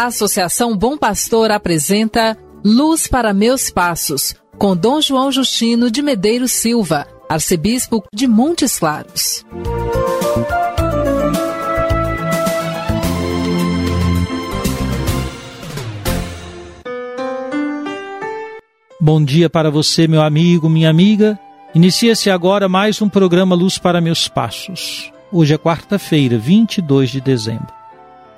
A Associação Bom Pastor apresenta Luz para Meus Passos, com Dom João Justino de Medeiros Silva, arcebispo de Montes Claros. Bom dia para você, meu amigo, minha amiga. Inicia-se agora mais um programa Luz para Meus Passos. Hoje é quarta-feira, 22 de dezembro.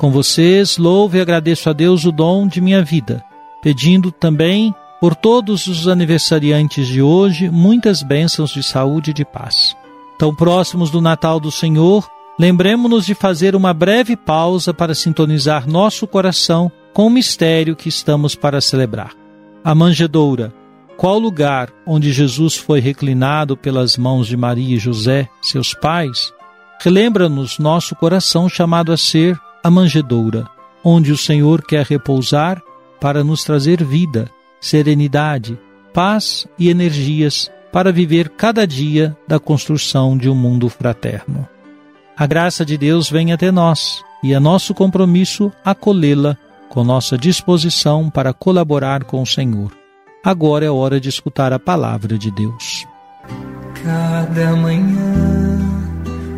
Com vocês, louvo e agradeço a Deus o dom de minha vida, pedindo também por todos os aniversariantes de hoje muitas bênçãos de saúde e de paz. Tão próximos do Natal do Senhor, lembremos-nos de fazer uma breve pausa para sintonizar nosso coração com o mistério que estamos para celebrar. A manjedoura. Qual lugar onde Jesus foi reclinado pelas mãos de Maria e José, seus pais? Relembra-nos nosso coração chamado a ser a manjedoura, onde o Senhor quer repousar para nos trazer vida, serenidade, paz e energias para viver cada dia da construção de um mundo fraterno. A graça de Deus vem até nós e é nosso compromisso acolhê-la com nossa disposição para colaborar com o Senhor. Agora é hora de escutar a palavra de Deus. Cada manhã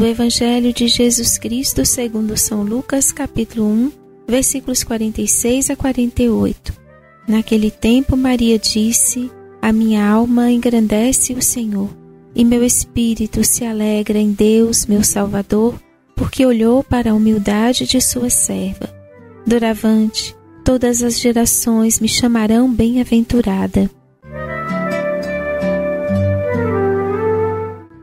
Do Evangelho de Jesus Cristo segundo São Lucas, capítulo 1, versículos 46 a 48. Naquele tempo Maria disse: A minha alma engrandece o Senhor, e meu espírito se alegra em Deus, meu Salvador, porque olhou para a humildade de sua serva. Doravante, todas as gerações me chamarão bem-aventurada.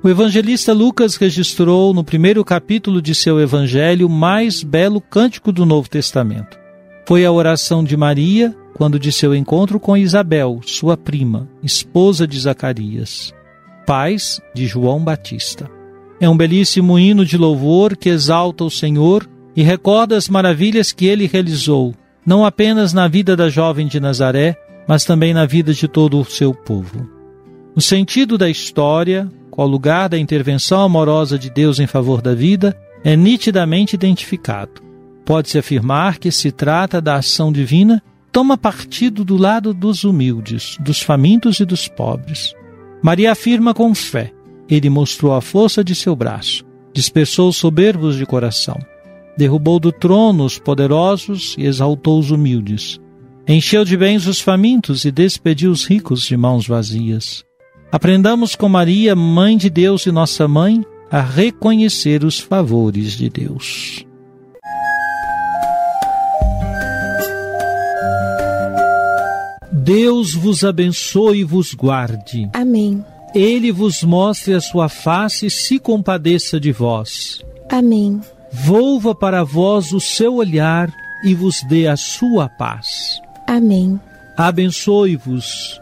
O evangelista Lucas registrou no primeiro capítulo de seu evangelho o mais belo cântico do Novo Testamento. Foi a oração de Maria quando de seu encontro com Isabel, sua prima, esposa de Zacarias, pais de João Batista. É um belíssimo hino de louvor que exalta o Senhor e recorda as maravilhas que ele realizou não apenas na vida da jovem de Nazaré, mas também na vida de todo o seu povo. O sentido da história, qual lugar da intervenção amorosa de Deus em favor da vida, é nitidamente identificado. Pode-se afirmar que se trata da ação divina toma partido do lado dos humildes, dos famintos e dos pobres. Maria afirma com fé: Ele mostrou a força de seu braço, dispersou os soberbos de coração derrubou do trono os poderosos e exaltou os humildes. Encheu de bens os famintos e despediu os ricos de mãos vazias. Aprendamos com Maria, Mãe de Deus e nossa mãe, a reconhecer os favores de Deus. Deus vos abençoe e vos guarde. Amém. Ele vos mostre a sua face e se compadeça de vós. Amém volva para vós o seu olhar e vos dê a sua paz. Amém. Abençoe-vos,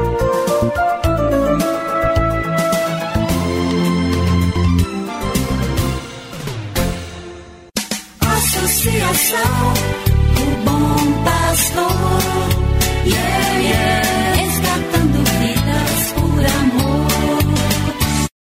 Associação O Bom Pastor. Yeah, yeah. Resgatando vidas por amor.